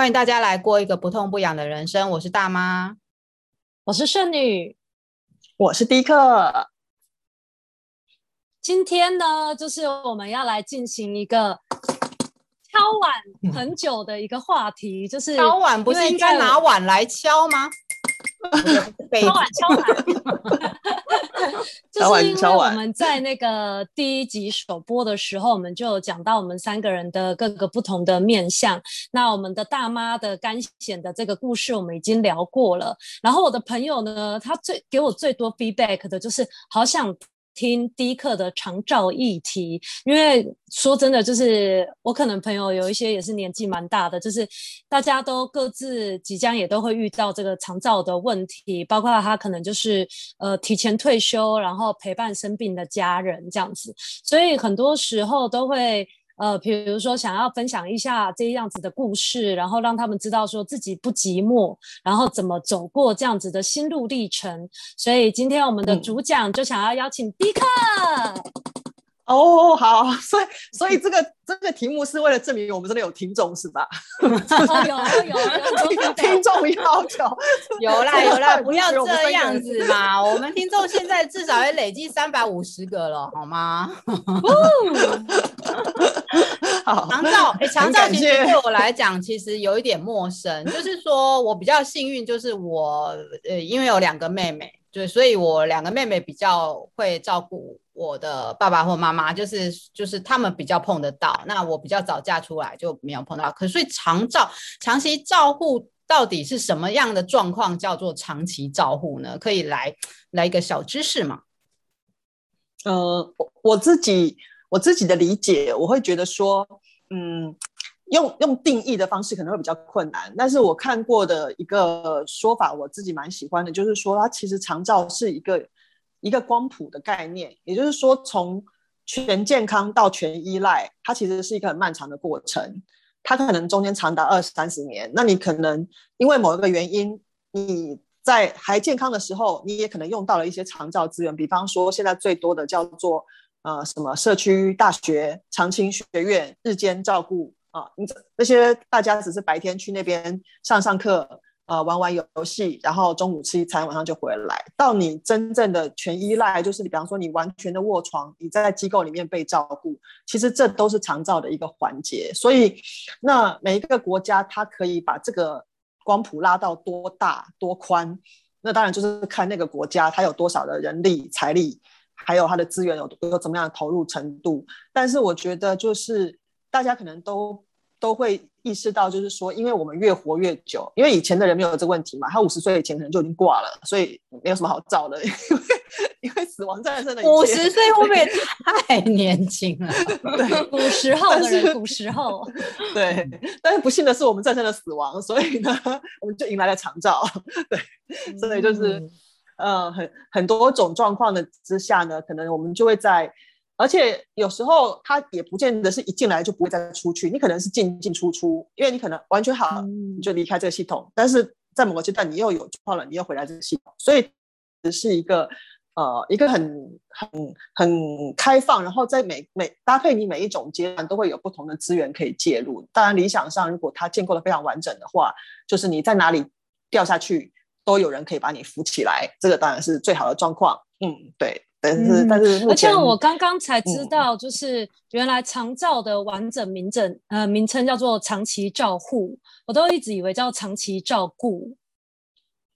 欢迎大家来过一个不痛不痒的人生。我是大妈，我是圣女，我是迪克。今天呢，就是我们要来进行一个敲碗很久的一个话题，就是敲碗不是应该拿碗来敲吗？敲 碗敲碗。就是因为我们在那个第一集首播的时候，我们就有讲到我们三个人的各个不同的面相。那我们的大妈的干险的这个故事，我们已经聊过了。然后我的朋友呢，他最给我最多 feedback 的就是好想。听迪克的长照议题，因为说真的，就是我可能朋友有一些也是年纪蛮大的，就是大家都各自即将也都会遇到这个长照的问题，包括他可能就是呃提前退休，然后陪伴生病的家人这样子，所以很多时候都会。呃，比如说想要分享一下这样子的故事，然后让他们知道说自己不寂寞，然后怎么走过这样子的心路历程。所以今天我们的主讲就想要邀请迪克。哦，好，所以所以这个这个题目是为了证明我们真的有听众是吧？哦、有有有，有 听众要求，有啦有啦，不要这样子嘛！我们听众现在至少也累计三百五十个了，好吗？好，长照，哎，长照其实对我来讲其实有一点陌生，就 是说我比较幸运，就是我呃，因为有两个妹妹，对，所以我两个妹妹比较会照顾。我的爸爸或妈妈就是就是他们比较碰得到，那我比较早嫁出来就没有碰到。可是所以长照长期照护到底是什么样的状况叫做长期照护呢？可以来来一个小知识吗？呃，我我自己我自己的理解，我会觉得说，嗯，用用定义的方式可能会比较困难。但是我看过的一个说法，我自己蛮喜欢的，就是说它其实长照是一个。一个光谱的概念，也就是说，从全健康到全依赖，它其实是一个很漫长的过程。它可能中间长达二三十年。那你可能因为某一个原因，你在还健康的时候，你也可能用到了一些长照资源，比方说现在最多的叫做呃什么社区大学、长青学院、日间照顾啊，你那些大家只是白天去那边上上课。呃，玩玩游戏，然后中午吃一餐，晚上就回来。到你真正的全依赖，就是你，比方说你完全的卧床，你在机构里面被照顾，其实这都是长照的一个环节。所以，那每一个国家它可以把这个光谱拉到多大多宽，那当然就是看那个国家它有多少的人力财力，还有它的资源有有怎么样的投入程度。但是我觉得就是大家可能都。都会意识到，就是说，因为我们越活越久，因为以前的人没有这个问题嘛，他五十岁以前可能就已经挂了，所以没有什么好照的，因为因为死亡战胜了。五十岁会不会太年轻了？对，古时候的人，古时候。对，但是不幸的是，我们战胜了死亡，所以呢，我们就迎来了长照。对，所以就是，嗯、呃，很很多种状况的之下呢，可能我们就会在。而且有时候他也不见得是一进来就不会再出去，你可能是进进出出，因为你可能完全好你就离开这个系统，但是在某个阶段你又有状况了，你又回来这个系统，所以只是一个呃一个很很很开放，然后在每每搭配你每一种阶段都会有不同的资源可以介入。当然理想上，如果它建构的非常完整的话，就是你在哪里掉下去都有人可以把你扶起来，这个当然是最好的状况。嗯，对。但是，但是，而且我刚刚才知道，就是原来长照的完整名称、嗯、呃名称叫做长期照护，我都一直以为叫长期照顾。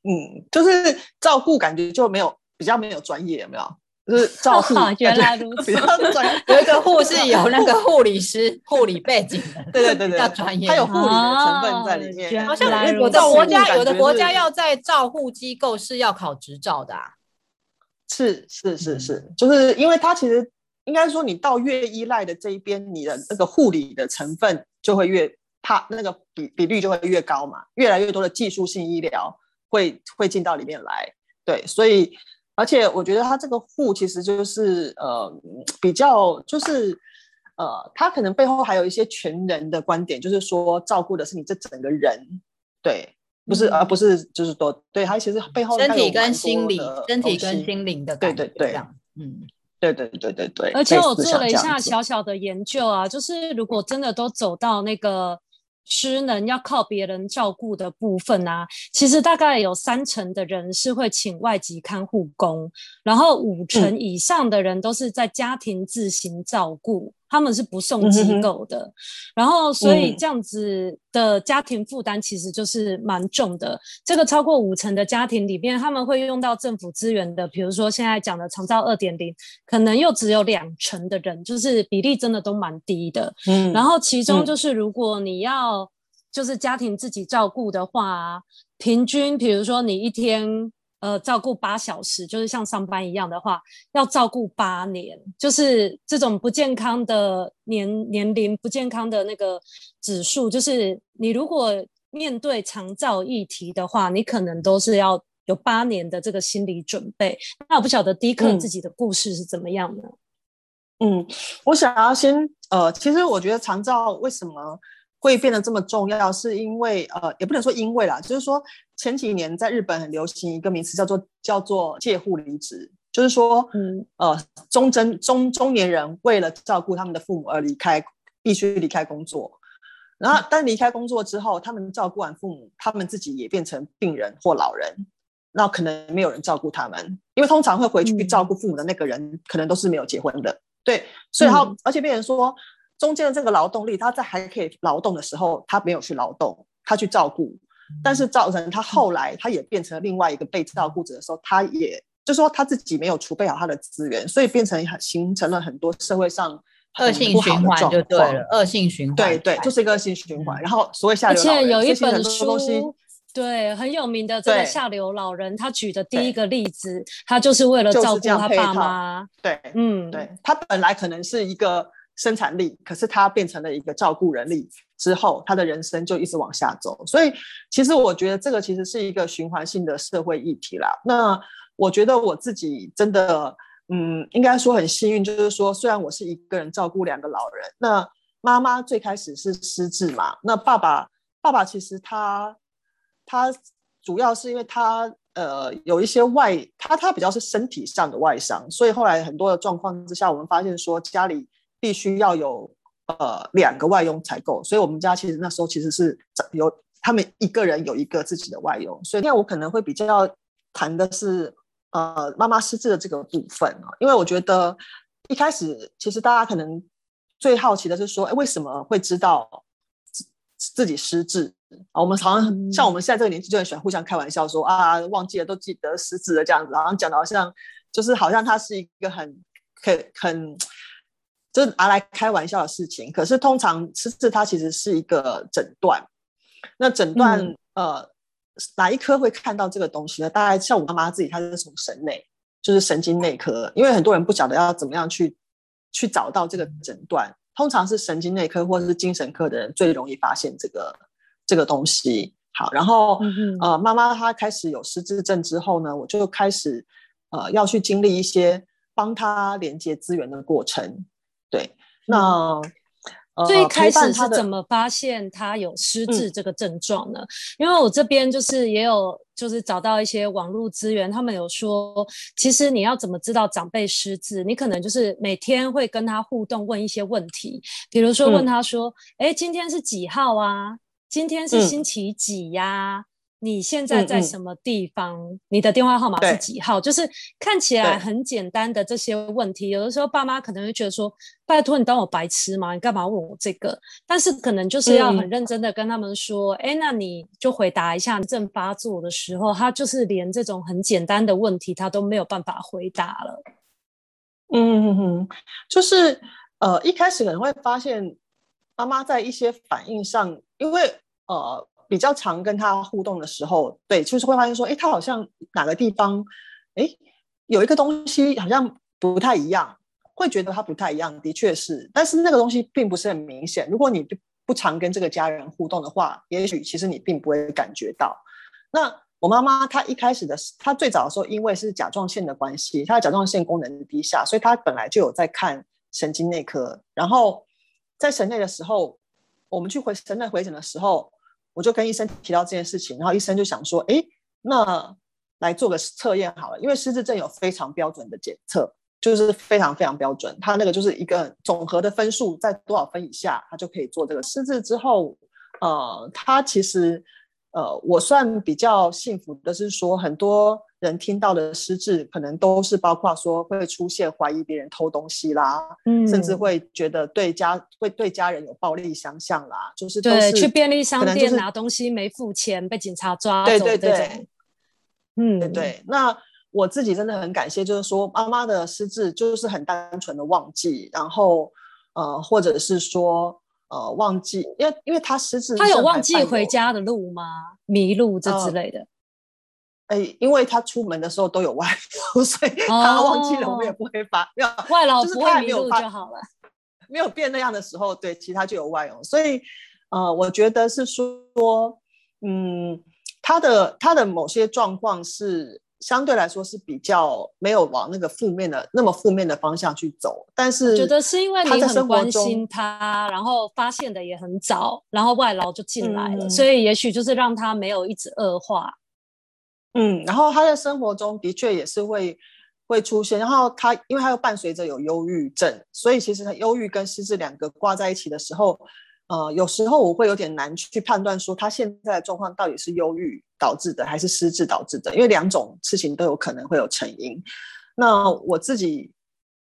嗯，就是照顾感觉就没有比较没有专业，有没有？就是照护，原来如此。比较专业，有一个护士有那个护理师 护理背景的，对对对对，比较专业，他有护理的成分在里面。好像有的国家，有的国家要在照护机构是要考执照的啊。是是是是，就是因为它其实应该说，你到越依赖的这一边，你的那个护理的成分就会越怕，那个比比率就会越高嘛。越来越多的技术性医疗会会进到里面来，对，所以而且我觉得他这个户其实就是呃比较就是呃，他可能背后还有一些全人的观点，就是说照顾的是你这整个人，对。不是，而不是就是多，对，他其实背后身体跟心理，身体跟心灵的，对对对，嗯，对对对对对。而且我做了一下小小的研究啊，就是如果真的都走到那个失能要靠别人照顾的部分啊，其实大概有三成的人是会请外籍看护工，然后五成以上的人都是在家庭自行照顾，嗯、他们是不送机构的。嗯、然后，所以这样子的家庭负担其实就是蛮重的。这个超过五成的家庭里面，他们会用到政府资源的，比如说现在讲的长照二点零，可能又只有两成的人，就是比例真的都蛮低的。嗯，然后其中就是如果你要就是家庭自己照顾的话，平均比如说你一天呃照顾八小时，就是像上班一样的话，要照顾八年，就是这种不健康的年年龄不健康的那个指数，就是你如果面对长照议题的话，你可能都是要有八年的这个心理准备。那我不晓得迪克自己的故事是怎么样呢？嗯，我想要先呃，其实我觉得长照为什么？会变得这么重要，是因为呃，也不能说因为啦，就是说前几年在日本很流行一个名词叫做叫做介护离职，就是说，嗯，呃，中真中中年人为了照顾他们的父母而离开，必须离开工作，然后但离开工作之后，他们照顾完父母，他们自己也变成病人或老人，那可能没有人照顾他们，因为通常会回去照顾父母的那个人，嗯、可能都是没有结婚的，对，所以他、嗯、而且变成说。中间的这个劳动力，他在还可以劳动的时候，他没有去劳动，他去照顾，但是造成他后来他也变成了另外一个被照顾者的时候，他也就是说他自己没有储备好他的资源，所以变成形成了很多社会上恶性循环就对了，恶性循环，对对，就是一个恶性循环。然后所谓下流老人，而且有一本书，对，很有名的这个下流老人，他举的第一个例子，他就是为了照顾他爸妈，对，嗯，对，他本来可能是一个。生产力，可是他变成了一个照顾人力之后，他的人生就一直往下走。所以，其实我觉得这个其实是一个循环性的社会议题啦。那我觉得我自己真的，嗯，应该说很幸运，就是说，虽然我是一个人照顾两个老人，那妈妈最开始是失智嘛，那爸爸，爸爸其实他他主要是因为他呃有一些外，他他比较是身体上的外伤，所以后来很多的状况之下，我们发现说家里。必须要有呃两个外佣才够，所以我们家其实那时候其实是有他们一个人有一个自己的外佣，所以那我可能会比较谈的是呃妈妈失智的这个部分啊，因为我觉得一开始其实大家可能最好奇的是说，哎，为什么会知道自自己失智啊？我们常常像我们现在这个年纪就很喜欢互相开玩笑说啊，忘记了都记得失智了这样子，然后讲的好像就是好像他是一个很很很。这是拿来开玩笑的事情，可是通常失智它其实是一个诊断。那诊断、嗯、呃哪一科会看到这个东西呢？大概像我妈妈自己，她是从神内，就是神经内科，因为很多人不晓得要怎么样去去找到这个诊断，通常是神经内科或者是精神科的人最容易发现这个这个东西。好，然后、嗯、呃妈妈她开始有失智症之后呢，我就开始呃要去经历一些帮她连接资源的过程。对，那最开始是怎么发现他有失智这个症状呢？嗯、因为我这边就是也有就是找到一些网络资源，他们有说，其实你要怎么知道长辈失智？你可能就是每天会跟他互动，问一些问题，比如说问他说：“哎、嗯，今天是几号啊？今天是星期几呀、啊？”嗯你现在在什么地方？嗯嗯，你的电话号码是几号？就是看起来很简单的这些问题，有的时候爸妈可能会觉得说：“拜托你当我白痴吗？你干嘛问我这个？”但是可能就是要很认真的跟他们说：“哎、嗯，那你就回答一下。”正发作的时候，他就是连这种很简单的问题他都没有办法回答了。嗯，就是呃，一开始可能会发现妈妈在一些反应上，因为呃。比较常跟他互动的时候，对，就是会发现说，哎，他好像哪个地方，哎，有一个东西好像不太一样，会觉得他不太一样，的确是，但是那个东西并不是很明显。如果你不常跟这个家人互动的话，也许其实你并不会感觉到。那我妈妈她一开始的，她最早的时候，因为是甲状腺的关系，她的甲状腺功能低下，所以她本来就有在看神经内科。然后在神内的时候，我们去回神内回诊的时候。我就跟医生提到这件事情，然后医生就想说，哎，那来做个测验好了，因为失智症有非常标准的检测，就是非常非常标准，它那个就是一个总和的分数在多少分以下，他就可以做这个。失智之后，呃，他其实呃，我算比较幸福的是说，很多人听到的失智，可能都是包括说会出现怀疑别人偷东西啦，嗯，甚至会觉得对家会对家人有暴力相向啦，就是，对去便利商店拿东西没付钱被警察抓走，对对对，对嗯对，对，那。我自己真的很感谢，就是说妈妈的失智就是很单纯的忘记，然后呃，或者是说呃忘记，因为因为他失智，他有忘记回家的路吗？迷路这之类的？哎、呃，因为他出门的时候都有外劳，所以他忘记了，我们也不会发，哦、没有外劳不会迷路就好了，没有变那样的时候，对，其他就有外佣，所以呃，我觉得是说，嗯，他的他的某些状况是。相对来说是比较没有往那个负面的那么负面的方向去走，但是我觉得是因为你很关心他，然后发现的也很早，然后外劳就进来了，嗯，所以也许就是让他没有一直恶化。嗯，然后他在生活中的确也是会会出现，然后他因为他又伴随着有忧郁症，所以其实他忧郁跟失智两个挂在一起的时候。呃，有时候我会有点难去判断说他现在的状况到底是忧郁导致的还是失智导致的，因为两种事情都有可能会有成因。那我自己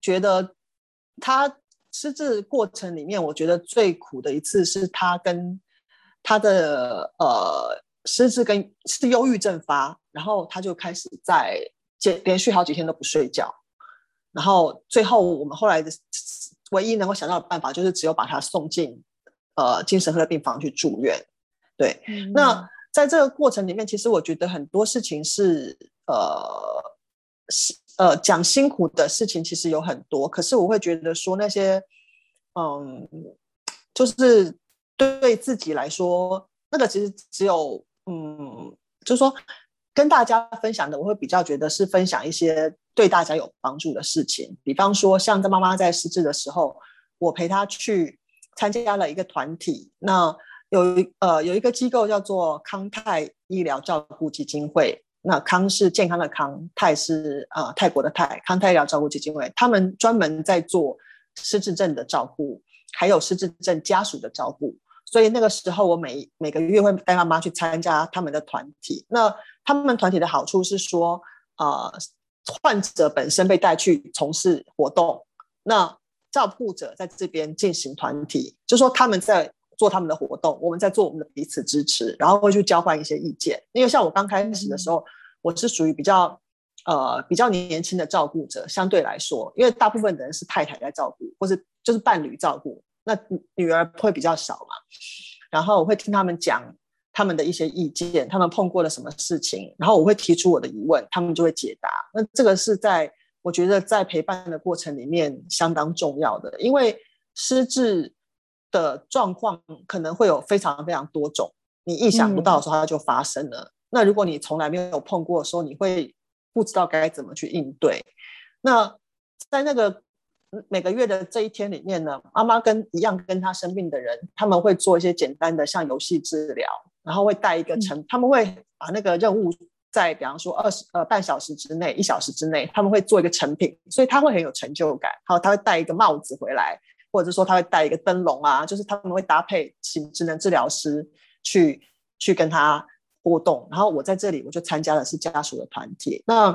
觉得他失智过程里面，我觉得最苦的一次是他跟他的呃失智跟是忧郁症发，然后他就开始在连连续好几天都不睡觉，然后最后我们后来的唯一能够想到的办法就是只有把他送进。呃，精神科的病房去住院，对。嗯、那在这个过程里面，其实我觉得很多事情是呃是，呃，讲辛苦的事情其实有很多，可是我会觉得说那些，嗯，就是对自己来说，那个其实只有，嗯，就是说跟大家分享的，我会比较觉得是分享一些对大家有帮助的事情，比方说像在妈妈在失智的时候，我陪她去。参加了一个团体，那有一呃有一个机构叫做康泰医疗照顾基金会，那康是健康的康，泰是、呃、泰国的泰，康泰医疗照顾基金会，他们专门在做失智症的照顾，还有失智症家属的照顾，所以那个时候我每每个月会带妈妈去参加他们的团体。那他们团体的好处是说，呃，患者本身被带去从事活动，那。照顾者在这边进行团体，就说他们在做他们的活动，我们在做我们的彼此支持，然后会去交换一些意见。因为像我刚开始的时候，我是属于比较呃比较年轻的照顾者，相对来说，因为大部分的人是太太在照顾，或是就是伴侣照顾，那女儿会比较少嘛。然后我会听他们讲他们的一些意见，他们碰过了什么事情，然后我会提出我的疑问，他们就会解答。那这个是在。我觉得在陪伴的过程里面相当重要的，因为失智的状况可能会有非常非常多种，你意想不到的时候它就发生了。嗯。那如果你从来没有碰过的时候，你会不知道该怎么去应对。那在那个每个月的这一天里面呢，妈妈跟一样跟他生病的人，他们会做一些简单的像游戏治疗，然后会带一个成，嗯。他们会把那个任务。在比方说二十呃半小时之内，一小时之内，他们会做一个成品，所以他会很有成就感。还有他会戴一个帽子回来，或者说他会戴一个灯笼啊，就是他们会搭配请职能治疗师去去跟他互动。然后我在这里，我就参加的是家属的团体。那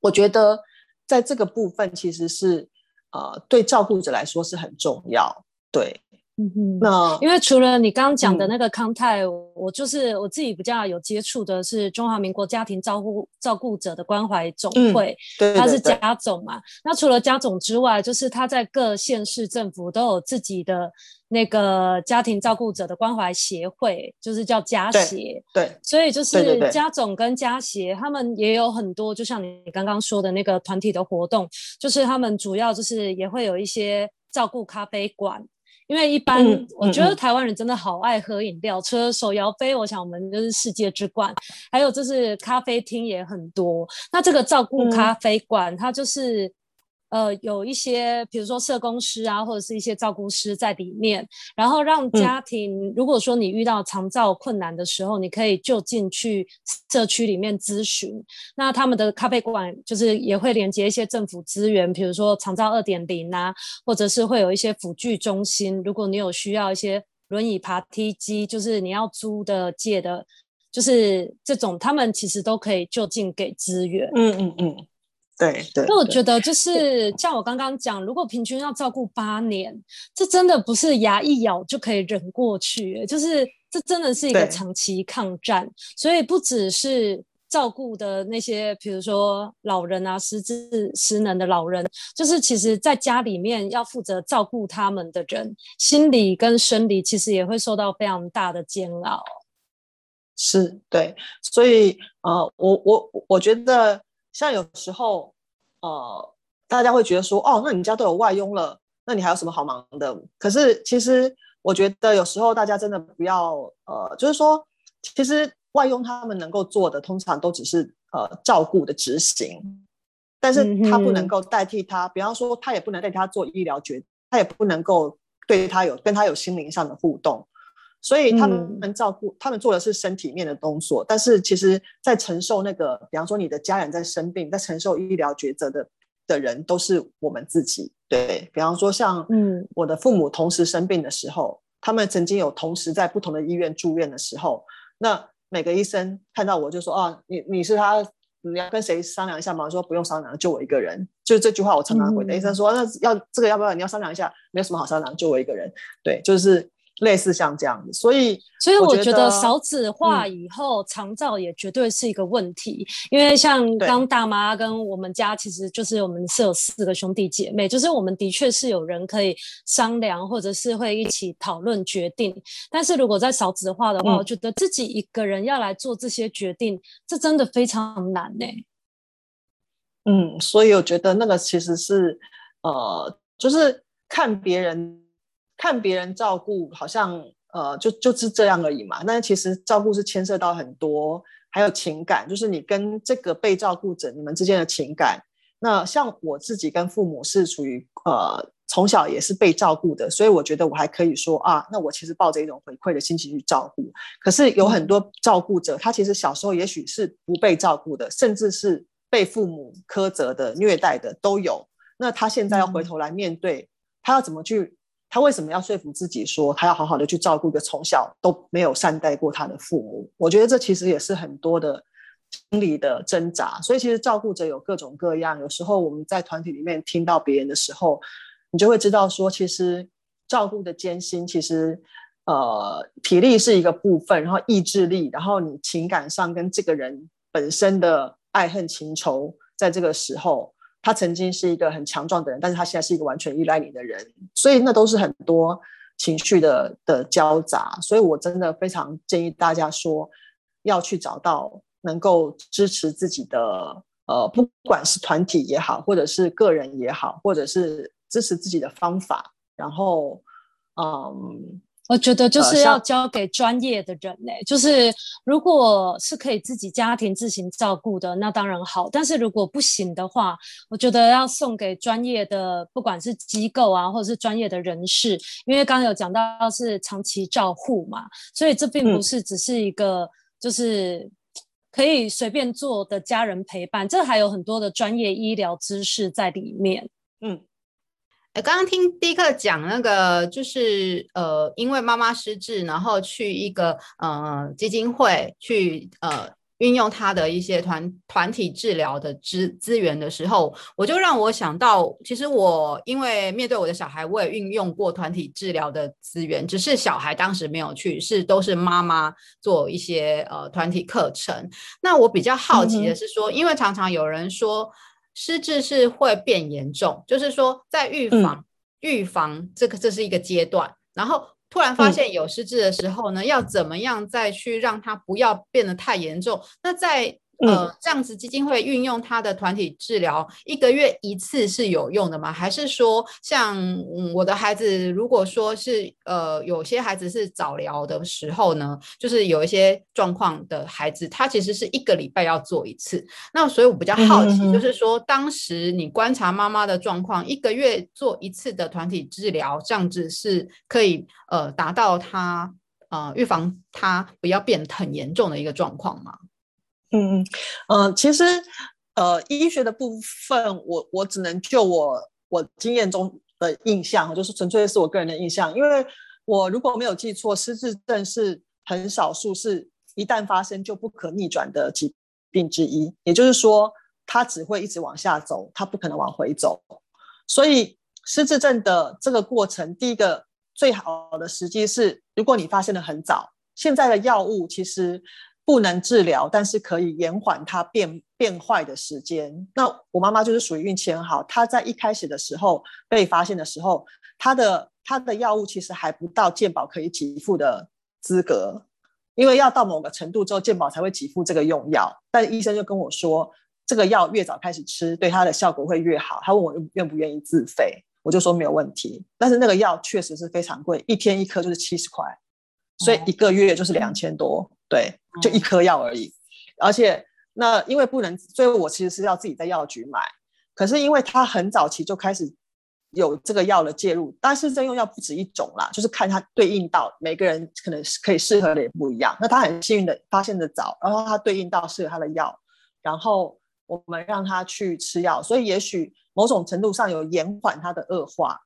我觉得在这个部分其实是呃对照顾者来说是很重要，对。嗯哼，那因为除了你刚刚讲的那个康泰，嗯，我就是我自己比较有接触的是中华民国家庭照顾照顾者的关怀总会，嗯，它是家总嘛。那除了家总之外，就是他在各县市政府都有自己的那个家庭照顾者的关怀协会，就是叫家协。对，所以就是家总跟家协他们也有很多，就像你刚刚说的那个团体的活动，就是他们主要就是也会有一些照顾咖啡馆。因为一般，我觉得台湾人真的好爱喝饮料，嗯嗯嗯、除了手摇杯，我想我们就是世界之冠。还有就是咖啡厅也很多。那这个照顾咖啡馆，嗯、它就是。呃，有一些，比如说社工师啊，或者是一些照顾师在里面，然后让家庭，嗯、如果说你遇到长照困难的时候，你可以就近去社区里面咨询。那他们的咖啡馆就是也会连接一些政府资源，比如说长照二点零啊，或者是会有一些辅具中心。如果你有需要一些轮椅爬梯机，就是你要租的借的，就是这种，他们其实都可以就近给资源。嗯嗯嗯，对对。那我觉得就是像我刚刚讲，如果平均要照顾八年，这真的不是牙一咬就可以忍过去，就是这真的是一个长期抗战，所以不只是。照顾的那些，比如说老人啊，失智失能的老人，就是其实在家里面要负责照顾他们的人，心理跟生理其实也会受到非常大的煎熬。是，对，所以呃，我我我觉得像有时候呃，大家会觉得说，哦，那你家都有外佣了，那你还有什么好忙的？可是其实我觉得有时候大家真的不要呃，就是说，其实。外佣他们能够做的，通常都只是呃照顾的执行，但是他不能够代替他，嗯、比方说他也不能代替他做医疗决，他也不能够对他有跟他有心灵上的互动，所以他们能照顾，嗯、他们做的是身体面的动作，但是其实在承受那个，比方说你的家人在生病，在承受医疗抉择的的人都是我们自己，对，比方说像嗯我的父母同时生病的时候，他们曾经有同时在不同的医院住院的时候，那。每个医生看到我就说：“啊，你你是他，你要跟谁商量一下吗？”我说：“不用商量，就我一个人。”就这句话，我常常回答医生说：“那要这个要不要？你要商量一下，没有什么好商量，就我一个人。”对，就是。类似像这样子，所以所以我觉得少子化以后，长照也绝对是一个问题。嗯、因为像刚大妈跟我们家，其实就是我们是有四个兄弟姐妹，就是我们的确是有人可以商量，或者是会一起讨论决定。但是如果在少子化的话，嗯、我觉得自己一个人要来做这些决定，这真的非常难呢、欸。嗯，所以我觉得那个其实是呃，就是看别人。看别人照顾，好像呃，就就是这样而已嘛。但是其实照顾是牵涉到很多，还有情感，就是你跟这个被照顾者你们之间的情感。那像我自己跟父母是属于呃从小也是被照顾的，所以我觉得我还可以说啊，那我其实抱着一种回馈的心情去照顾。可是有很多照顾者，他其实小时候也许是不被照顾的，甚至是被父母苛责的、虐待的都有。那他现在要回头来面对，他要怎么去？他为什么要说服自己说他要好好的去照顾一个从小都没有善待过他的父母？我觉得这其实也是很多的心理的挣扎。所以其实照顾者有各种各样。有时候我们在团体里面听到别人的时候，你就会知道说，其实照顾的艰辛，其实呃体力是一个部分，然后意志力，然后你情感上跟这个人本身的爱恨情仇，在这个时候。他曾经是一个很强壮的人，但是他现在是一个完全依赖你的人，所以那都是很多情绪的的交杂。所以我真的非常建议大家说，要去找到能够支持自己的，呃，不管是团体也好，或者是个人也好，或者是支持自己的方法，然后，嗯。我觉得就是要交给专业的人嘞、欸，就是如果是可以自己家庭自行照顾的，那当然好。但是如果不行的话，我觉得要送给专业的，不管是机构啊，或者是专业的人士，因为刚刚有讲到是长期照护嘛，所以这并不是只是一个就是可以随便做的家人陪伴，这还有很多的专业医疗知识在里面，嗯。哎，刚刚听迪克讲那个，就是呃，因为妈妈失智，然后去一个呃基金会去呃运用他的一些团团体治疗的资资源的时候，我就让我想到，其实我因为面对我的小孩，我也运用过团体治疗的资源，只是小孩当时没有去，是都是妈妈做一些呃团体课程。那我比较好奇的是说，嗯、因为常常有人说。失智是会变严重，就是说在预防、嗯、预防这个这是一个阶段，然后突然发现有失智的时候呢，嗯、要怎么样再去让它不要变得太严重？那在呃，这样子基金会运用他的团体治疗，一个月一次是有用的吗？还是说像，像我的孩子，如果说是呃，有些孩子是早疗的时候呢，就是有一些状况的孩子，他其实是一个礼拜要做一次。那所以我比较好奇，就是说当时你观察妈妈的状况，一个月做一次的团体治疗，这样子是可以呃达到他呃预防他不要变得很严重的一个状况吗？嗯嗯，呃，其实，呃，医学的部分，我我只能就我我经验中的印象，就是纯粹是我个人的印象，因为我如果没有记错，失智症是很少数，是一旦发生就不可逆转的疾病之一。也就是说，它只会一直往下走，它不可能往回走。所以，失智症的这个过程，第一个最好的时机是，如果你发现的很早，现在的药物其实不能治疗，但是可以延缓它变变坏的时间。那我妈妈就是属于运气很好，她在一开始的时候被发现的时候，她的她的药物其实还不到健保可以给付的资格，因为要到某个程度之后，健保才会给付这个用药。但医生就跟我说，这个药越早开始吃，对它的效果会越好。他问我愿不愿意自费，我就说没有问题。但是那个药确实是非常贵，一天一颗就是七十块，所以一个月就是两千多。对，就一颗药而已。而且那因为不能，所以我其实是要自己在药局买。可是因为他很早期就开始有这个药的介入，但是这用药不止一种啦，就是看它对应到每个人可能可以适合的也不一样。那他很幸运的发现的早，然后他对应到适合他的药，然后。我们让他去吃药，所以也许某种程度上有延缓他的恶化，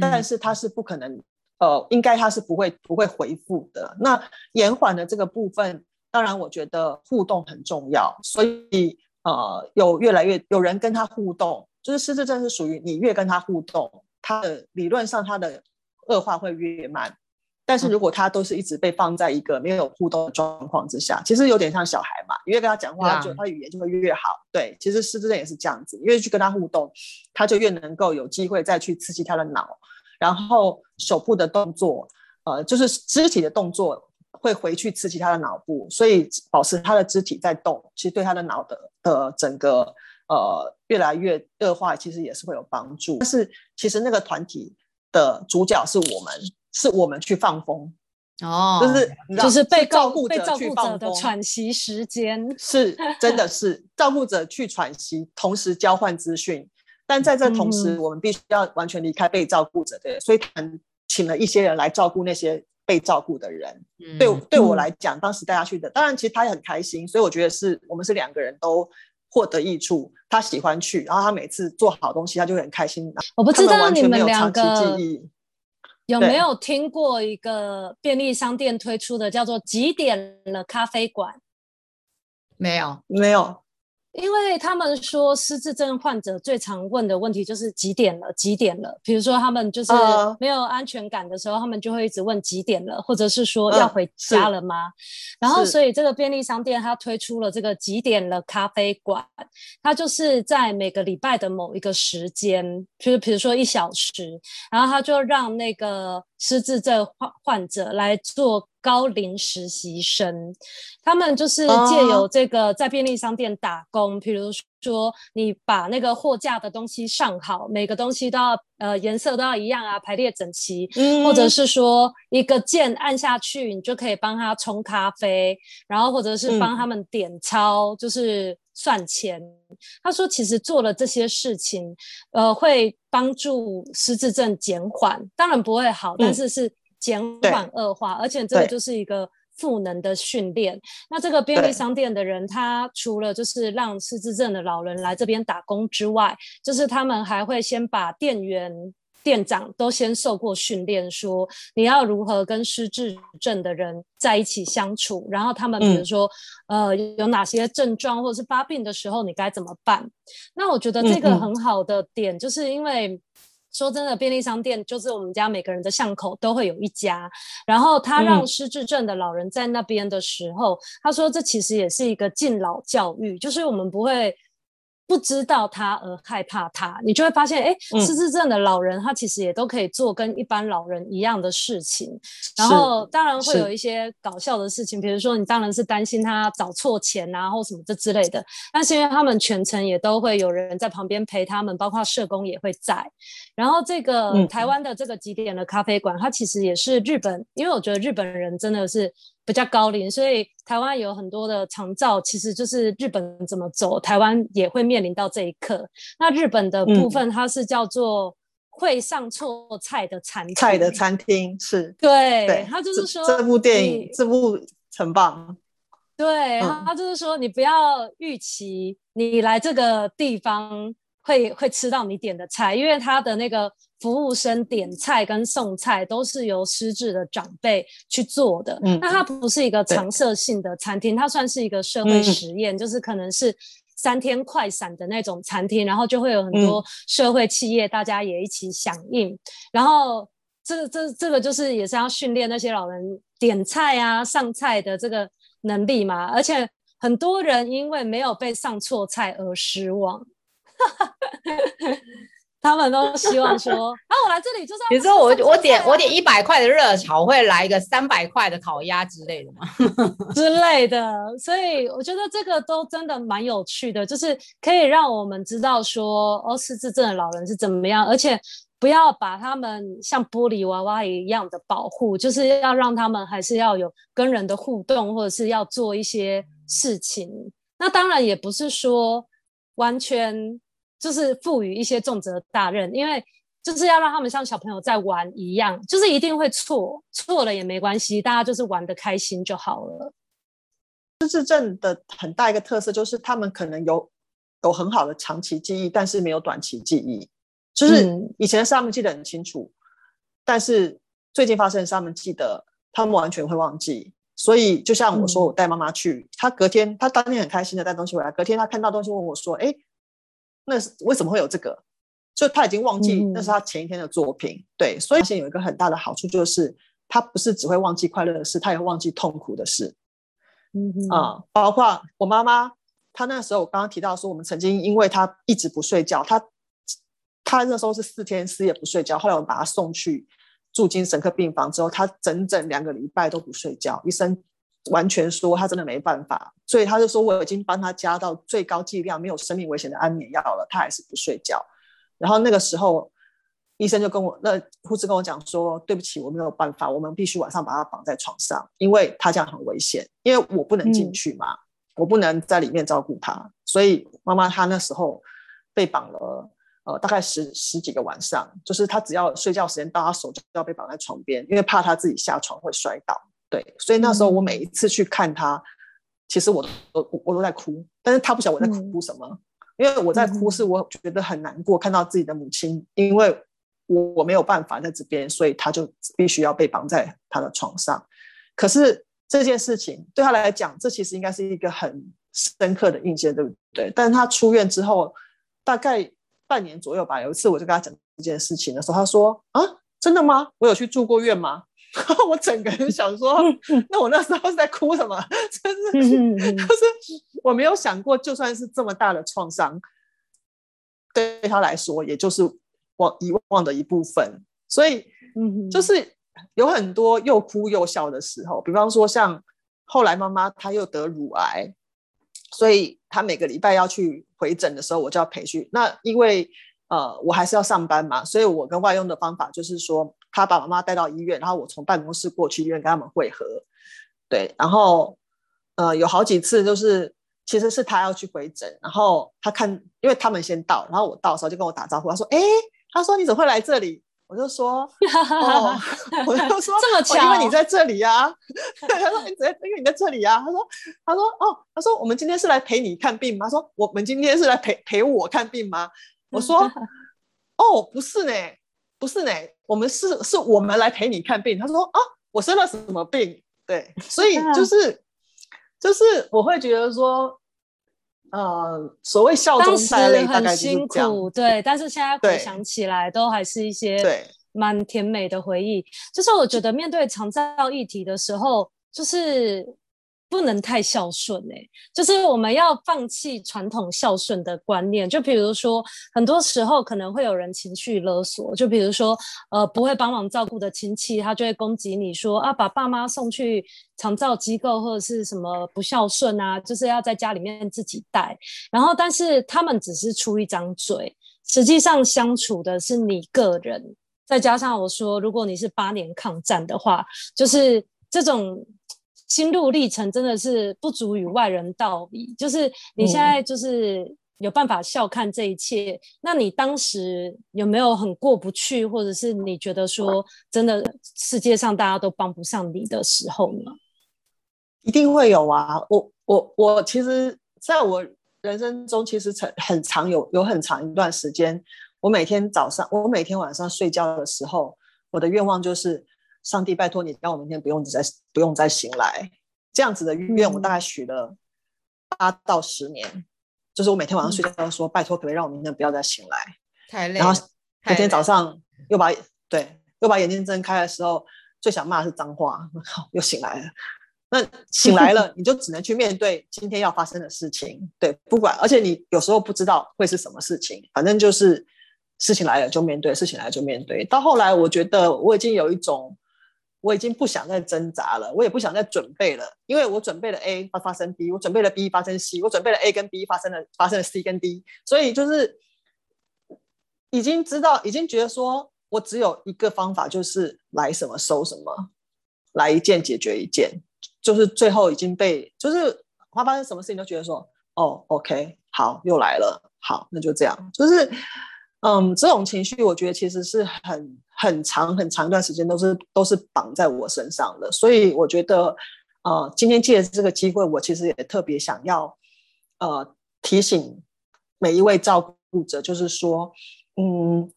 但是他是不可能，呃，应该他是不会不会回复的。那延缓的这个部分，当然我觉得互动很重要，所以呃，有越来越有人跟他互动，就是失智症是属于你越跟他互动，他的理论上他的恶化会越慢。但是如果他都是一直被放在一个没有互动的状况之下，其实有点像小孩嘛，你越跟他讲话，就他语言就会越好。对，其实失智症也是这样子，越去跟他互动，他就越能够有机会再去刺激他的脑，然后手部的动作，呃，就是肢体的动作会回去刺激他的脑部，所以保持他的肢体在动，其实对他的脑的的整个呃越来越恶化，其实也是会有帮助。但是其实那个团体的主角是我们。是我们去放风哦，就是就是被照顾者去放风的喘息时间，是真的是照顾者去喘息，同时交换资讯，但在这同时，我们必须要完全离开被照顾者的，所以他们请了一些人来照顾那些被照顾的人。嗯、对对我来讲，当时带他去的，当然其实他也很开心，所以我觉得是我们是两个人都获得益处。他喜欢去，然后他每次做好东西，他就会很开心。我不知道你们两个。有没有听过一个便利商店推出的叫做“几点了咖啡馆”？没有，没有。因为他们说失智症患者最常问的问题就是几点了，几点了。比如说他们就是没有安全感的时候，uh, 他们就会一直问几点了，或者是说要回家了吗？Uh, 然后所以这个便利商店它推出了这个几点了咖啡馆，它就是在每个礼拜的某一个时间，就是比如说一小时，然后它就让那个失智症患患者来做。高龄实习生，他们就是借由这个在便利商店打工，比、oh. 如说你把那个货架的东西上好，每个东西都要呃颜色都要一样啊，排列整齐，mm. 或者是说一个键按下去，你就可以帮他冲咖啡，然后或者是帮他们点钞，mm. 就是算钱。他说，其实做了这些事情，呃，会帮助失智症减缓，当然不会好，但是是。减缓恶化，而且这个就是一个赋能的训练。那这个便利商店的人，他除了就是让失智症的老人来这边打工之外，就是他们还会先把店员、店长都先受过训练，说你要如何跟失智症的人在一起相处。然后他们比如说，嗯、呃，有哪些症状或者是发病的时候，你该怎么办？那我觉得这个很好的点，就是因为。说真的，便利商店就是我们家每个人的巷口都会有一家。然后他让失智症的老人在那边的时候，嗯、他说这其实也是一个敬老教育，就是我们不会。不知道他而害怕他，你就会发现，哎，失智症的老人他其实也都可以做跟一般老人一样的事情。然后当然会有一些搞笑的事情，比如说你当然是担心他找错钱啊，或什么这之类的。但是因为他们全程也都会有人在旁边陪他们，包括社工也会在。然后这个、嗯、台湾的这个几点的咖啡馆，它其实也是日本，因为我觉得日本人真的是。比较高龄，所以台湾有很多的长照，其实就是日本怎么走，台湾也会面临到这一刻。那日本的部分，它是叫做会上错菜的餐厅，菜的餐厅是。对，对，他就是说这，这部电影这部很棒，对，他、嗯、就是说你不要预期你来这个地方会会吃到你点的菜，因为他的那个服务生点菜跟送菜都是由失智的长辈去做的。嗯，那它不是一个常设性的餐厅，它算是一个社会实验，嗯、就是可能是三天快闪的那种餐厅，然后就会有很多社会企业大家也一起响应，然后。这这这个就是也是要训练那些老人点菜啊、上菜的这个能力嘛，而且很多人因为没有被上错菜而失望，他们都希望说，啊，我来这里就是要，比如说我我点我点一百块的热炒，会来一个三百块的烤鸭之类的吗？之类的，所以我觉得这个都真的蛮有趣的，就是可以让我们知道说，哦，失智症的老人是怎么样，而且。不要把他们像玻璃娃娃一样的保护，就是要让他们还是要有跟人的互动，或者是要做一些事情。那当然也不是说完全就是赋予一些重责大任，因为就是要让他们像小朋友在玩一样，就是一定会错，错了也没关系，大家就是玩的开心就好了。失智症的很大一个特色就是他们可能有有很好的长期记忆，但是没有短期记忆。就是以前的事他们记得很清楚，嗯、但是最近发生的事他们记得，他们完全会忘记。所以就像我说，我带妈妈去，她、嗯、隔天她当天很开心的带东西回来，隔天她看到东西问我说：“哎，那是为什么会有这个？”就她已经忘记那是他前一天的作品。嗯、对，所以现在有一个很大的好处就是，他不是只会忘记快乐的事，他也会忘记痛苦的事。嗯啊、嗯，包括我妈妈，她那时候我刚刚提到说，我们曾经因为她一直不睡觉，她。她那时候是四天四夜不睡觉，后来我们把她送去住精神科病房之后，她整整两个礼拜都不睡觉，医生完全说他真的没办法，所以他就说我已经帮他加到最高剂量没有生命危险的安眠药了，他还是不睡觉。然后那个时候医生就跟我，那护士跟我讲说，对不起，我没有办法，我们必须晚上把他绑在床上，因为他这样很危险，因为我不能进去嘛，嗯、我不能在里面照顾他，所以妈妈她那时候被绑了。呃，大概十十几个晚上，就是他只要睡觉时间到，他手就要被绑在床边，因为怕他自己下床会摔倒。对，所以那时候我每一次去看他，嗯、其实我我我都在哭，但是他不晓得我在哭什么，嗯、因为我在哭是我觉得很难过，看到自己的母亲，因为我我没有办法在这边，所以他就必须要被绑在他的床上。可是这件事情对他来讲，这其实应该是一个很深刻的印象，对不对？但是他出院之后，大概。半年左右吧，有一次我就跟他讲这件事情的时候，他说：“啊，真的吗？我有去住过院吗？” 我整个人想说：“ 那我那时候是在哭什么？真是，就是我没有想过，就算是这么大的创伤，对他来说，也就是我遗忘的一部分。所以，就是有很多又哭又笑的时候。比方说，像后来妈妈她又得乳癌。”所以她每个礼拜要去回诊的时候，我就要陪去。那因为呃我还是要上班嘛，所以我跟外佣的方法就是说，他把妈妈带到医院，然后我从办公室过去医院跟他们会合。对，然后呃有好几次就是其实是他要去回诊，然后他看，因为他们先到，然后我到的时候就跟我打招呼，他说：“哎，他说你怎么会来这里？”我就说，哦，我就说这么巧，因为你在这里呀。他说你在，因为你在这里呀。他说，他说，哦，他说我们今天是来陪你看病吗？他说我们今天是来陪陪我看病吗？我说，哦，不是呢，不是呢，我们是是我们来陪你看病。他说啊，我生了什么病？对，所以 就是就是我会觉得说。呃，所谓笑中带泪，大概辛苦，对，但是现在回想起来，都还是一些蛮甜美的回忆。就是我觉得面对长照议题的时候，就是。不能太孝顺哎、就是我们要放弃传统孝顺的观念。就比如说，很多时候可能会有人情绪勒索，就比如说，呃，不会帮忙照顾的亲戚，他就会攻击你说啊，把爸妈送去长照机构或者是什么不孝顺啊，就是要在家里面自己带。然后，但是他们只是出一张嘴，实际上相处的是你个人。再加上我说，如果你是八年抗战的话，就是这种。心路历程真的是不足与外人道比，就是你现在就是有办法笑看这一切，嗯、那你当时有没有很过不去，或者是你觉得说真的世界上大家都帮不上你的时候呢？一定会有啊！我我我其实在我人生中其实很很长有有很长一段时间，我每天早上，我每天晚上睡觉的时候，我的愿望就是，上帝拜托你，让我明天不用再不用再醒来。这样子的愿，我大概许了八到十年，就是我每天晚上睡觉都说，拜托，可不可以让我明天不要再醒来？太累。然后每天早上又把对又把眼睛睁开的时候，最想骂的是脏话，又醒来了。那醒来了，你就只能去面对今天要发生的事情。对，不管，而且你有时候不知道会是什么事情，反正就是事情来了就面对，事情来了就面对。到后来，我觉得我已经有一种，我已经不想再挣扎了，我也不想再准备了，因为我准备了 A 发发生 B，我准备了 B 发生 C，我准备了 A 跟 B 发生了发生了 C 跟 D，所以就是已经知道，已经觉得说我只有一个方法，就是来什么收什么，来一件解决一件。就是最后已经被，就是他发生什么事情都觉得说，哦，OK，好，又来了，好，那就这样。就是，嗯，这种情绪，我觉得其实是很很长很长一段时间都是都是绑在我身上的。所以我觉得，呃，今天借这个机会，我其实也特别想要，呃，提醒每一位照顾者，就是说，嗯，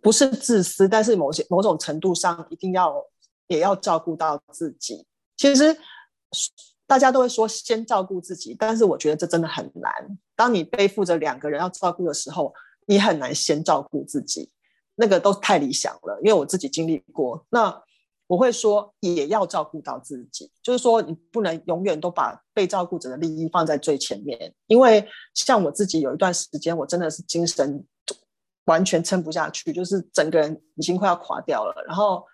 不是自私，但是某些某种程度上，一定要也要照顾到自己。其实大家都会说先照顾自己，但是我觉得这真的很难。当你背负着两个人要照顾的时候，你很难先照顾自己，那个都太理想了。因为我自己经历过，那我会说也要照顾到自己，就是说你不能永远都把被照顾者的利益放在最前面。因为像我自己有一段时间，我真的是精神完全撑不下去，就是整个人已经快要垮掉了，然后。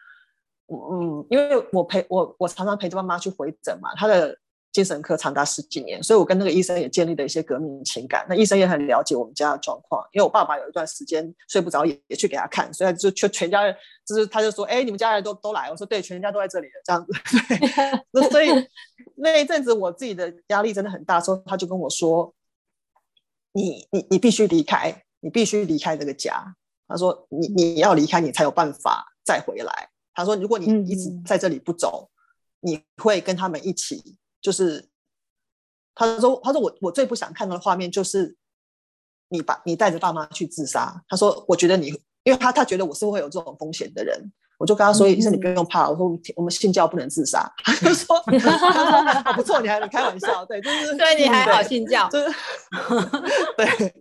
嗯，因为我陪我我常常陪着妈妈去回诊嘛，她的精神科长达十几年，所以我跟那个医生也建立了一些革命情感。那医生也很了解我们家的状况，因为我爸爸有一段时间睡不着，也也去给他看，所以就全全家人就是他就说，哎，你们家人都都来，我说对，全家都在这里了，这样子。对，那所以那一阵子我自己的压力真的很大，所以他就跟我说，你你你必须离开，你必须离开这个家。他说你你要离开，你才有办法再回来。他说：“如果你一直在这里不走，嗯、你会跟他们一起。就是他说，他说我我最不想看到的画面就是你把你带着爸妈去自杀。他说，我觉得你，因为他他觉得我是会有这种风险的人。”我就跟他说：“医生，你不用怕。”我说：“我们信教不能自杀。”他就说：“他说不错，你还能开玩笑，对，就是对你还好信教，就是 对。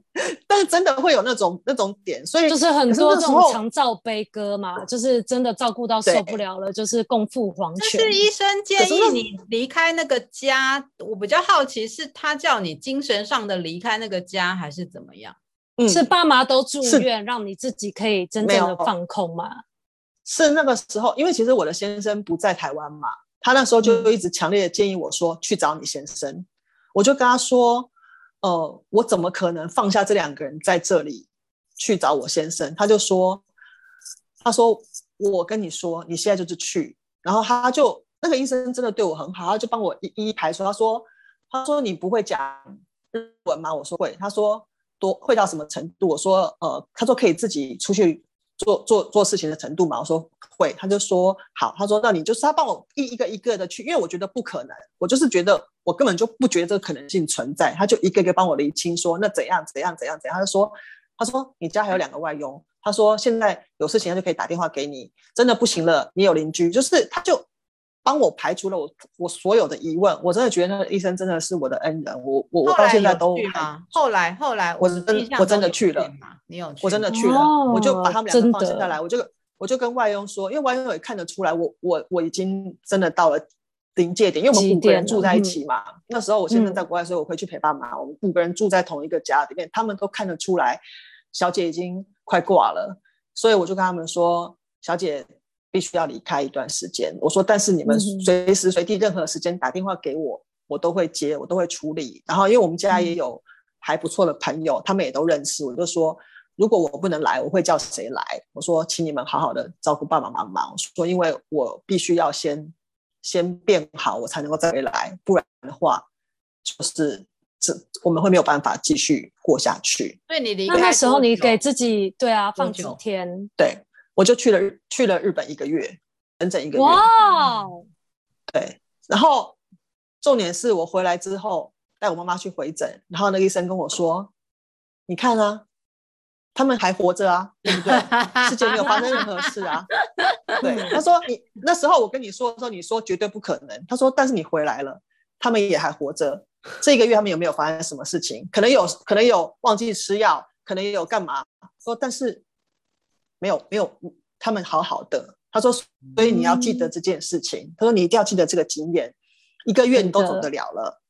但是真的会有那种那种点，所以就是很多这种长照悲歌嘛，就是真的照顾到受不了了，就是共赴黄泉。是医生建议你离开那个家，我比较好奇，是他叫你精神上的离开那个家，还是怎么样？嗯，是爸妈都住院，让你自己可以真正的放空吗？是那个时候，因为其实我的先生不在台湾嘛，他那时候就一直强烈的建议我说去找你先生。我就跟他说，呃，我怎么可能放下这两个人在这里去找我先生？他就说，他说我跟你说，你现在就是去。然后他就那个医生真的对我很好，他就帮我一一排除，他说他说你不会讲日文吗？我说会。他说多会到什么程度？我说呃，他说可以自己出去。做做做事情的程度嘛，我说会，他就说好，他说那你就是他帮我一一个一个的去，因为我觉得不可能，我就是觉得我根本就不觉得这个可能性存在，他就一个一个帮我理清说那怎样怎样怎样怎样，他就说他说你家还有两个外佣，他说现在有事情他就可以打电话给你，真的不行了，你有邻居，就是他就。帮我排除了我我所有的疑问，我真的觉得那个医生真的是我的恩人，我我我到现在都后来后来我真我真的去了，你有我真的去了，我就把他们两个放下来，我就我就跟外佣说，因为外佣也看得出来，我我我已经真的到了临界点，因为我们五个人住在一起嘛，那时候我先生在国外，所以我会去陪爸妈，我们五个人住在同一个家里面，他们都看得出来，小姐已经快挂了，所以我就跟他们说，小姐。必须要离开一段时间。我说，但是你们随时随地、任何时间打电话给我，我都会接，我都会处理。然后，因为我们家也有还不错的朋友，他们也都认识。我就说，如果我不能来，我会叫谁来？我说，请你们好好的照顾爸爸妈妈。我说，因为我必须要先先变好，我才能够再回来，不然的话，就是这我们会没有办法继续过下去。对你离开那那时候，你给自己对啊放几天？对。我就去了去了日本一个月，整整一个月。哇！对，然后重点是我回来之后带我妈妈去回诊，然后那个医生跟我说：“你看啊，他们还活着啊，对不对？世界没有发生任何事啊。对，他说你那时候我跟你说的时候，你说绝对不可能。他说，但是你回来了，他们也还活着。这一个月他们有没有发生什么事情？可能有，可能有忘记吃药，可能也有干嘛？说但是没有没有，他们好好的。他说，所以你要记得这件事情。嗯、他说你一定要记得这个经验，一个月你都走得了了。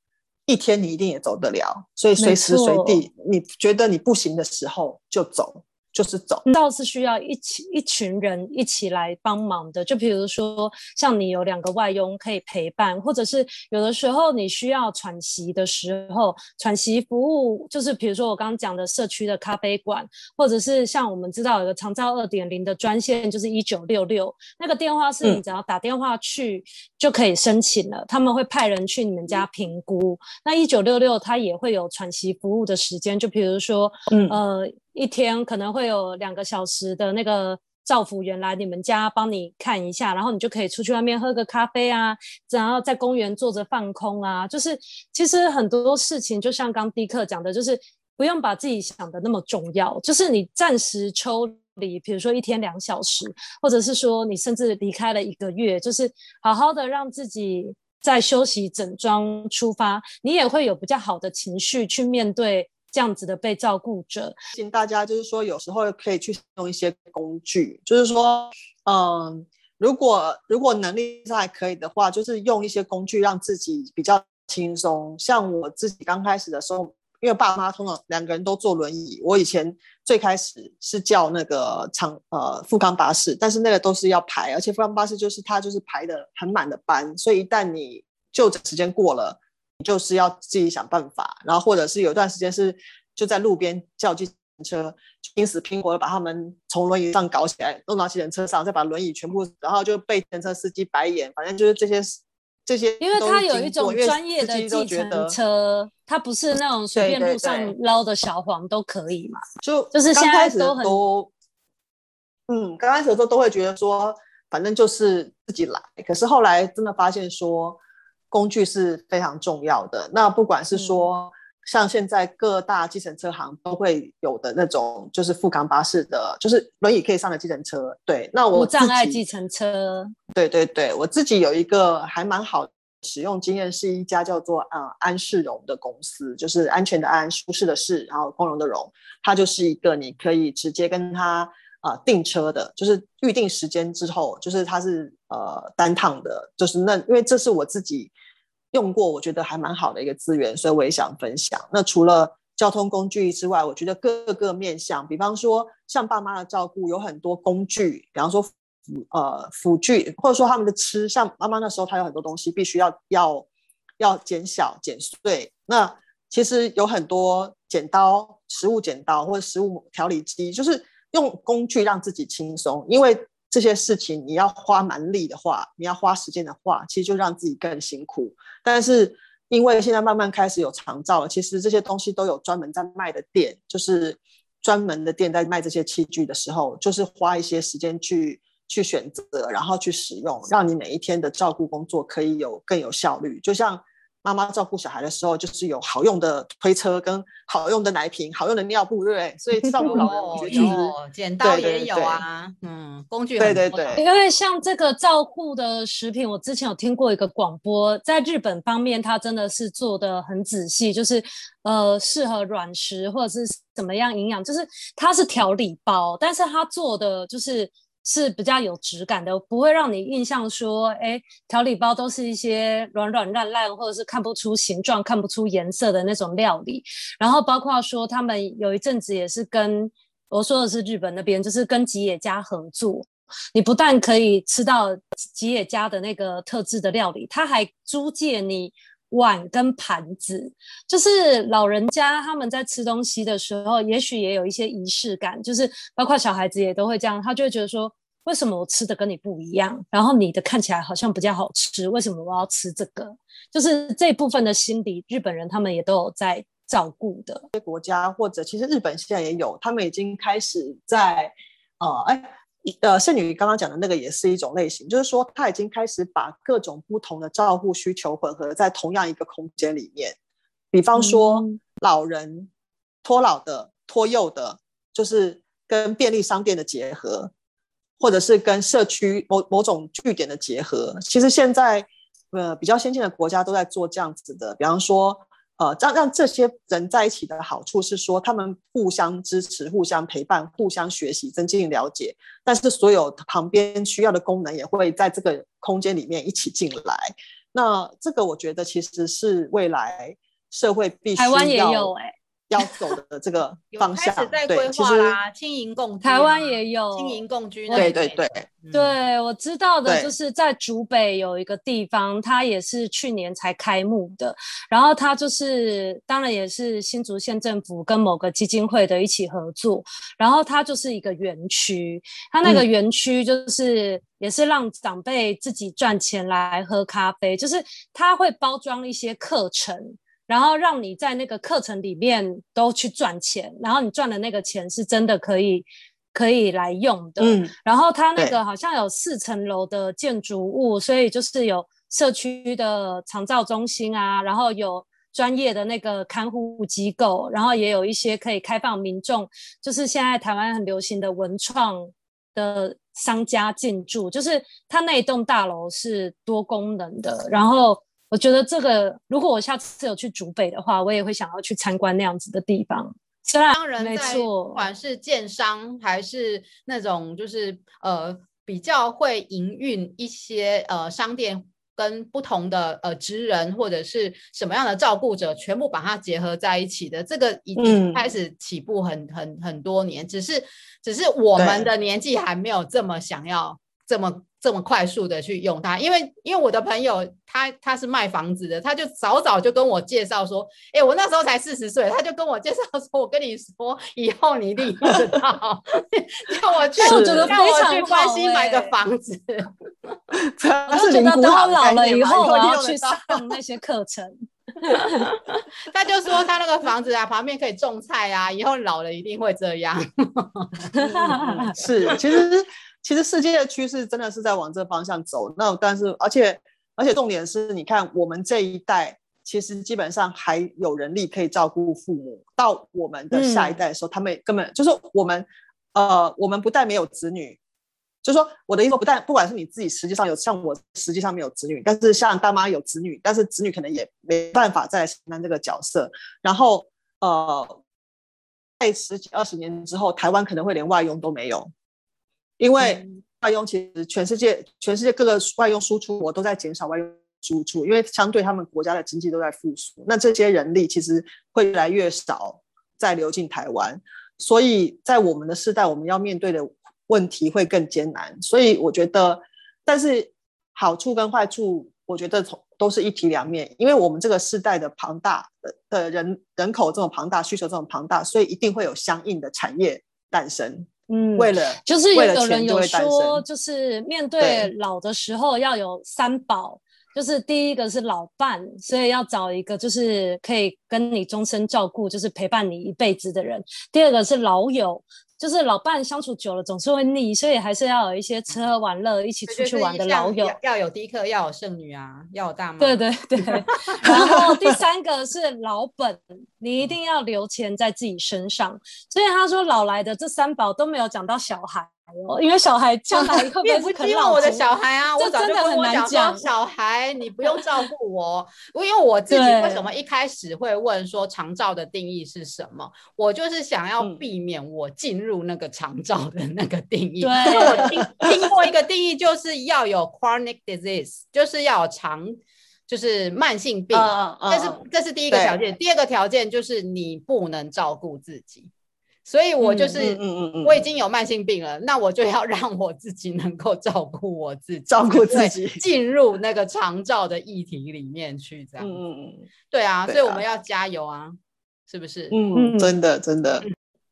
一天你一定也走得了，所以随时随地你觉得你不行的时候就走。就是走，倒是需要一起一群人一起来帮忙的。就比如说，像你有两个外佣可以陪伴，或者是有的时候你需要喘息的时候，喘息服务就是比如说我刚刚讲的社区的咖啡馆，或者是像我们知道有个长照二点零的专线，就是一九六六，那个电话是你只要打电话去就可以申请了，嗯、他们会派人去你们家评估。那一九六六它也会有喘息服务的时间，就比如说，嗯呃。一天可能会有两个小时的那个照服员来你们家帮你看一下，然后你就可以出去外面喝个咖啡啊，然后在公园坐着放空啊。就是其实很多事情，就像刚迪克讲的，就是不用把自己想的那么重要，就是你暂时抽离，比如说一天两小时，或者是说你甚至离开了一个月，就是好好的让自己在休息整装出发，你也会有比较好的情绪去面对。这样子的被照顾者，请大家就是说，有时候可以去用一些工具，就是说，嗯，如果如果能力上还可以的话，就是用一些工具让自己比较轻松。像我自己刚开始的时候，因为爸妈通常两个人都坐轮椅，我以前最开始是叫那个长呃富康巴士，但是那个都是要排，而且富康巴士就是它就是排的很满的班，所以一旦你就诊时间过了。就是要自己想办法，然后或者是有一段时间是就在路边叫计程车，拼死拼活的把他们从轮椅上搞起来，弄到计程车上，再把轮椅全部，然后就被计程车司机白眼，反正就是这些这些。因为他有一种专业的计程车，他不是那种随便路上捞的小黄都可以嘛？就就是现在都很都，嗯，刚开始的时候都会觉得说，反正就是自己来，可是后来真的发现说。工具是非常重要的。那不管是说，像现在各大计程车行都会有的那种，就是富康巴士的，就是轮椅可以上的计程车。对，那我无障碍计程车。对对对，我自己有一个还蛮好使用经验，是一家叫做呃安适荣的公司，就是安全的安，舒适的适，然后光荣的荣，它就是一个你可以直接跟他。啊、呃，订车的，就是预定时间之后，就是它是呃单趟的，就是那因为这是我自己用过，我觉得还蛮好的一个资源，所以我也想分享。那除了交通工具之外，我觉得各个面向，比方说像爸妈的照顾，有很多工具，比方说辅呃辅具，或者说他们的吃，像妈妈那时候她有很多东西必须要要要减小减碎，那其实有很多剪刀、食物剪刀或者食物调理机，就是。用工具让自己轻松，因为这些事情你要花蛮力的话，你要花时间的话，其实就让自己更辛苦。但是因为现在慢慢开始有长照了，其实这些东西都有专门在卖的店，就是专门的店在卖这些器具的时候，就是花一些时间去去选择，然后去使用，让你每一天的照顾工作可以有更有效率。就像。妈妈照顾小孩的时候，就是有好用的推车跟好用的奶瓶、好用的尿布，对不对？所以照顾老人，我觉得就是剪刀也有啊，嗯，工具对对对。因为像这个照顾的食品，我之前有听过一个广播，在日本方面，它真的是做的很仔细，就是呃，适合软食或者是怎么样营养，就是它是调理包，但是它做的就是。是比较有质感的，不会让你印象说，哎，调理包都是一些软软烂烂，或者是看不出形状、看不出颜色的那种料理。然后包括说，他们有一阵子也是跟我说的是日本那边，就是跟吉野家合作，你不但可以吃到吉野家的那个特制的料理，他还租借你。碗跟盘子，就是老人家他们在吃东西的时候，也许也有一些仪式感，就是包括小孩子也都会这样，他就会觉得说，为什么我吃的跟你不一样？然后你的看起来好像比较好吃，为什么我要吃这个？就是这部分的心理，日本人他们也都有在照顾的。国家或者其实日本现在也有，他们已经开始在，呃，哎。呃，圣女刚刚讲的那个也是一种类型，就是说他已经开始把各种不同的照护需求混合在同样一个空间里面。比方说，老人、托老的、托幼的、就是跟便利商店的结合，或者是跟社区某某种据点的结合。其实现在呃比较先进的国家都在做这样子的，比方说。呃，让让这些人在一起的好处是说，他们互相支持、互相陪伴、互相学习、增进了解。但是，所有旁边需要的功能也会在这个空间里面一起进来。那这个，我觉得其实是未来社会必须要。台湾也有哎、欸。要走的这个 方向，对，其实青银共台湾也有青银共居，对对对，对我知道的就是在竹北有一个地方，它也是去年才开幕的，然后它就是当然也是新竹县政府跟某个基金会的一起合作，然后它就是一个园区，它那个园区就是也是让长辈自己赚钱来喝咖啡，就是它会包装一些课程。然后让你在那个课程里面都去赚钱，然后你赚的那个钱是真的可以可以来用的。嗯，然后它那个好像有四层楼的建筑物，所以就是有社区的长照中心啊，然后有专业的那个看护机构，然后也有一些可以开放民众，就是现在台湾很流行的文创的商家进驻，就是它那一栋大楼是多功能的，然后。我觉得这个，如果我下次有去竹北的话，我也会想要去参观那样子的地方。虽然当然，没错，不管是建商还是那种就是呃比较会营运一些呃商店，跟不同的呃职人或者是什么样的照顾者，全部把它结合在一起的，这个已经开始起步很很很多年，只是只是我们的年纪还没有这么想要这么。这么快速的去用它，因为因为我的朋友他他是卖房子的，他就早早就跟我介绍说，哎，我那时候才四十岁，他就跟我介绍说，我跟你说，以后你一定用 得到，叫我去，我觉得非常去关心买个房子，我就觉得等我老了以后，我要去上那些课程。他就说他那个房子啊，旁边可以种菜啊，以后老了一定会这样。是，其实。其实世界的趋势真的是在往这个方向走，那但是而且而且重点是，你看我们这一代其实基本上还有人力可以照顾父母，到我们的下一代的时候，嗯、他们根本就是我们呃，我们不但没有子女，就是说我的意思不但不管是你自己实际上有像我实际上没有子女，但是像大妈有子女，但是子女可能也没办法再承担这个角色，然后呃，在十几二十年之后，台湾可能会连外佣都没有。因为外佣其实全世界全世界各个外佣输出国都在减少外佣输出，因为相对他们国家的经济都在复苏，那这些人力其实会越来越少再流进台湾，所以在我们的世代，我们要面对的问题会更艰难。所以我觉得，但是好处跟坏处，我觉得从都是一体两面，因为我们这个世代的庞大的的人人口这么庞大，需求这么庞大，所以一定会有相应的产业诞生。嗯，为了就是有人有说，就是面对老的时候要有三宝，就是第一个是老伴，所以要找一个就是可以跟你终身照顾，就是陪伴你一辈子的人。第二个是老友。就是老伴相处久了总是会腻，所以还是要有一些吃喝玩乐、一起出去玩的老友。要有迪克，要有剩女啊，要有大妈。对对对。然后第三个是老本，你一定要留钱在自己身上。所以他说老来的这三宝都没有讲到小孩。因为小孩 将来会不希望我的小孩啊？我早就跟我讲说，小孩你不用照顾我。因为我自己为什么一开始会问说长照的定义是什么？我就是想要避免我进入那个长照的那个定义。对，因为我听听过一个定义，就是要有 chronic disease，就是要有长，就是慢性病。这是这是第一个条件。第二个条件就是你不能照顾自己。所以我就是，嗯嗯嗯，我已经有慢性病了，那我就要 让我自己能够照顾我自己，照顾自己，进入那个长照的议题里面去，这样。嗯嗯嗯，对啊，所以我们要加油啊，是不是？嗯，真的真的，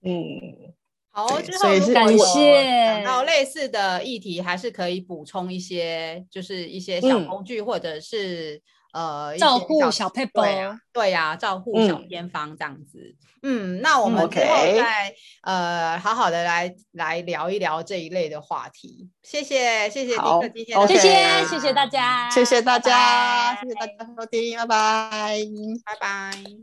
嗯。好，之后如果有讲到类似的议题，还是可以补充一些，就是一些小工具或者是。呃，照顾小配宝，对呀、啊，照顾小偏方这样子。嗯，嗯，那我们之后再、嗯 okay、呃好好的来来聊一聊这一类的话题。谢谢，谢谢丁克今天的，谢谢，谢谢大家，谢谢大家，谢谢大家收听，拜拜，拜拜。